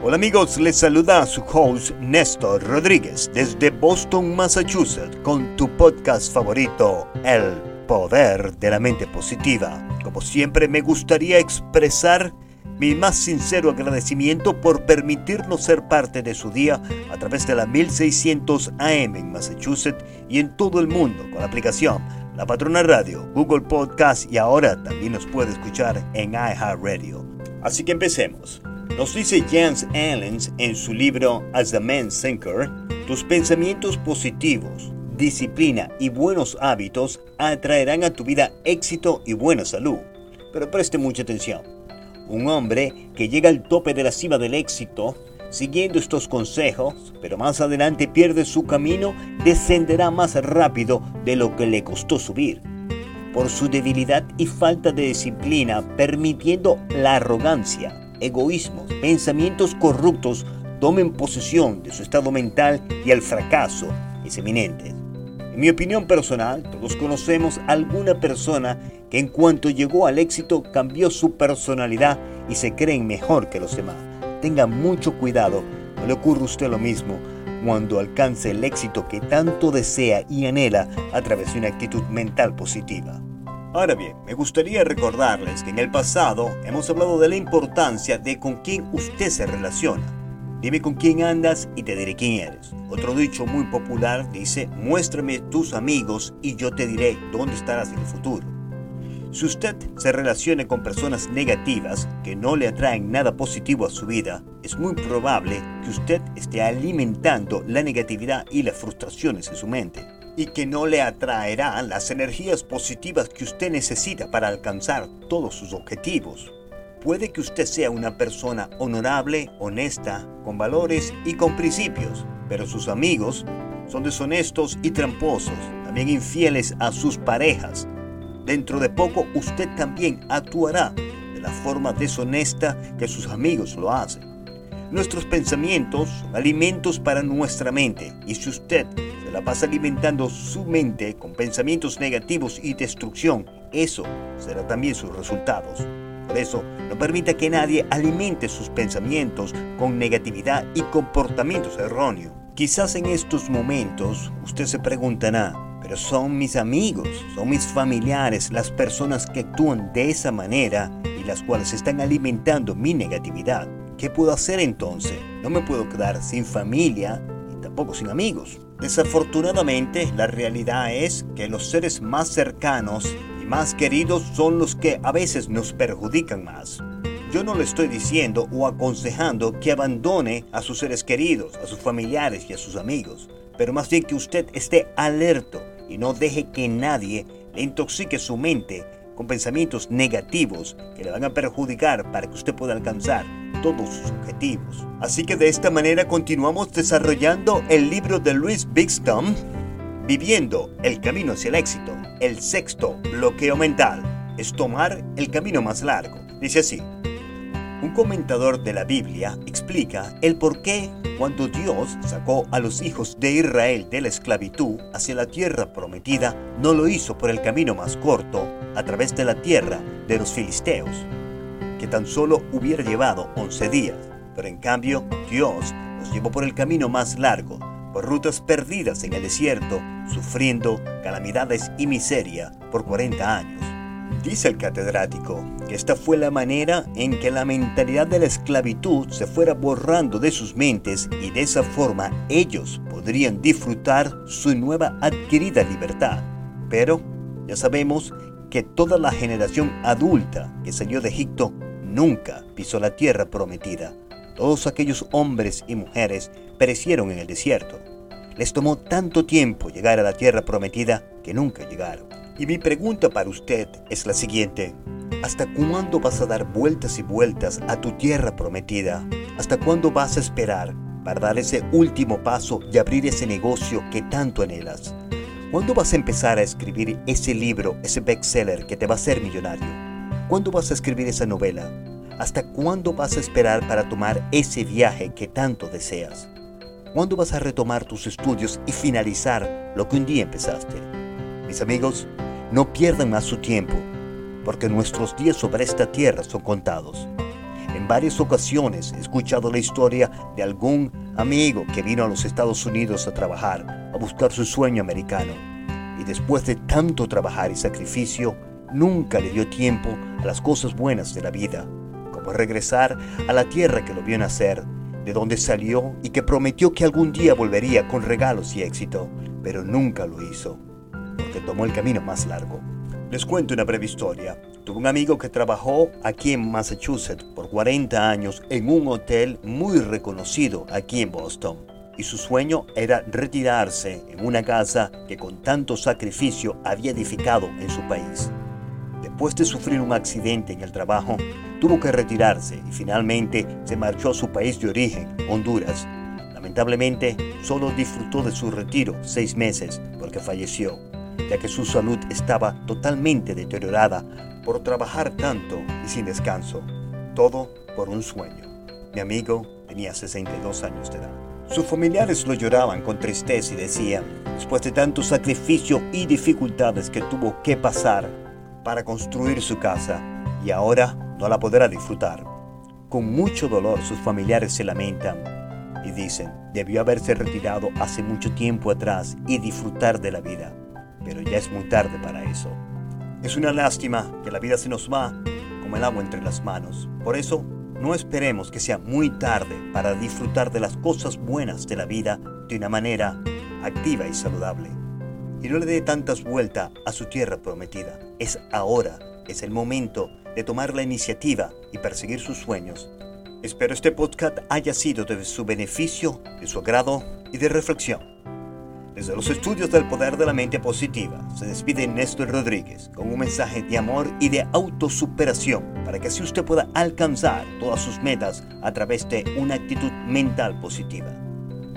Hola amigos, les saluda su host Néstor Rodríguez desde Boston, Massachusetts, con tu podcast favorito, El Poder de la Mente Positiva. Como siempre me gustaría expresar mi más sincero agradecimiento por permitirnos ser parte de su día a través de la 1600 AM en Massachusetts y en todo el mundo con la aplicación La Patrona Radio, Google Podcast y ahora también nos puede escuchar en iHeartRadio. Así que empecemos. Nos dice Jens Allen en su libro As a Man Thinker, tus pensamientos positivos, disciplina y buenos hábitos atraerán a tu vida éxito y buena salud. Pero preste mucha atención. Un hombre que llega al tope de la cima del éxito, siguiendo estos consejos, pero más adelante pierde su camino, descenderá más rápido de lo que le costó subir. Por su debilidad y falta de disciplina, permitiendo la arrogancia, egoísmo, pensamientos corruptos tomen posesión de su estado mental y el fracaso es eminente. En mi opinión personal, todos conocemos a alguna persona que en cuanto llegó al éxito cambió su personalidad y se creen mejor que los demás. Tenga mucho cuidado, no le ocurra a usted lo mismo cuando alcance el éxito que tanto desea y anhela a través de una actitud mental positiva. Ahora bien, me gustaría recordarles que en el pasado hemos hablado de la importancia de con quién usted se relaciona. Dime con quién andas y te diré quién eres. Otro dicho muy popular dice, muéstrame tus amigos y yo te diré dónde estarás en el futuro. Si usted se relaciona con personas negativas que no le atraen nada positivo a su vida, es muy probable que usted esté alimentando la negatividad y las frustraciones en su mente y que no le atraerán las energías positivas que usted necesita para alcanzar todos sus objetivos. Puede que usted sea una persona honorable, honesta, con valores y con principios, pero sus amigos son deshonestos y tramposos, también infieles a sus parejas. Dentro de poco usted también actuará de la forma deshonesta que sus amigos lo hacen. Nuestros pensamientos son alimentos para nuestra mente y si usted se la pasa alimentando su mente con pensamientos negativos y destrucción, eso será también sus resultados. Por eso, no permita que nadie alimente sus pensamientos con negatividad y comportamientos erróneos. Quizás en estos momentos usted se preguntará, pero son mis amigos, son mis familiares, las personas que actúan de esa manera y las cuales están alimentando mi negatividad. ¿Qué puedo hacer entonces? No me puedo quedar sin familia y tampoco sin amigos. Desafortunadamente, la realidad es que los seres más cercanos y más queridos son los que a veces nos perjudican más. Yo no le estoy diciendo o aconsejando que abandone a sus seres queridos, a sus familiares y a sus amigos, pero más bien que usted esté alerto y no deje que nadie le intoxique su mente con pensamientos negativos que le van a perjudicar para que usted pueda alcanzar todos sus objetivos. Así que de esta manera continuamos desarrollando el libro de Luis Bigston, Viviendo el camino hacia el éxito. El sexto bloqueo mental es tomar el camino más largo. Dice así. Un comentador de la Biblia explica el por qué cuando Dios sacó a los hijos de Israel de la esclavitud hacia la tierra prometida, no lo hizo por el camino más corto a través de la tierra de los filisteos, que tan solo hubiera llevado 11 días, pero en cambio Dios nos llevó por el camino más largo, por rutas perdidas en el desierto, sufriendo calamidades y miseria por 40 años. Dice el catedrático que esta fue la manera en que la mentalidad de la esclavitud se fuera borrando de sus mentes y de esa forma ellos podrían disfrutar su nueva adquirida libertad. Pero ya sabemos que toda la generación adulta que salió de Egipto nunca pisó la tierra prometida. Todos aquellos hombres y mujeres perecieron en el desierto. Les tomó tanto tiempo llegar a la tierra prometida que nunca llegaron. Y mi pregunta para usted es la siguiente. ¿Hasta cuándo vas a dar vueltas y vueltas a tu tierra prometida? ¿Hasta cuándo vas a esperar para dar ese último paso y abrir ese negocio que tanto anhelas? ¿Cuándo vas a empezar a escribir ese libro, ese bestseller que te va a hacer millonario? ¿Cuándo vas a escribir esa novela? ¿Hasta cuándo vas a esperar para tomar ese viaje que tanto deseas? ¿Cuándo vas a retomar tus estudios y finalizar lo que un día empezaste? Mis amigos, no pierdan más su tiempo, porque nuestros días sobre esta tierra son contados. En varias ocasiones he escuchado la historia de algún amigo que vino a los Estados Unidos a trabajar, a buscar su sueño americano. Y después de tanto trabajar y sacrificio, nunca le dio tiempo a las cosas buenas de la vida, como regresar a la tierra que lo vio nacer, de donde salió y que prometió que algún día volvería con regalos y éxito, pero nunca lo hizo, porque tomó el camino más largo. Les cuento una breve historia. Tuve un amigo que trabajó aquí en Massachusetts por 40 años en un hotel muy reconocido aquí en Boston. Y su sueño era retirarse en una casa que con tanto sacrificio había edificado en su país. Después de sufrir un accidente en el trabajo, tuvo que retirarse y finalmente se marchó a su país de origen, Honduras. Lamentablemente, solo disfrutó de su retiro seis meses porque falleció ya que su salud estaba totalmente deteriorada por trabajar tanto y sin descanso. Todo por un sueño. Mi amigo tenía 62 años de edad. Sus familiares lo lloraban con tristeza y decían, después de tanto sacrificio y dificultades que tuvo que pasar para construir su casa, y ahora no la podrá disfrutar. Con mucho dolor sus familiares se lamentan y dicen, debió haberse retirado hace mucho tiempo atrás y disfrutar de la vida pero ya es muy tarde para eso. Es una lástima que la vida se nos va como el agua entre las manos. Por eso, no esperemos que sea muy tarde para disfrutar de las cosas buenas de la vida de una manera activa y saludable. Y no le dé tantas vueltas a su tierra prometida. Es ahora, es el momento de tomar la iniciativa y perseguir sus sueños. Espero este podcast haya sido de su beneficio, de su agrado y de reflexión. Desde los estudios del poder de la mente positiva, se despide Néstor Rodríguez con un mensaje de amor y de autosuperación para que así usted pueda alcanzar todas sus metas a través de una actitud mental positiva.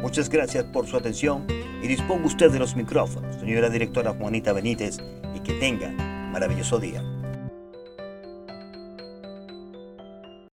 Muchas gracias por su atención y disponga usted de los micrófonos, señora directora Juanita Benítez, y que tenga maravilloso día.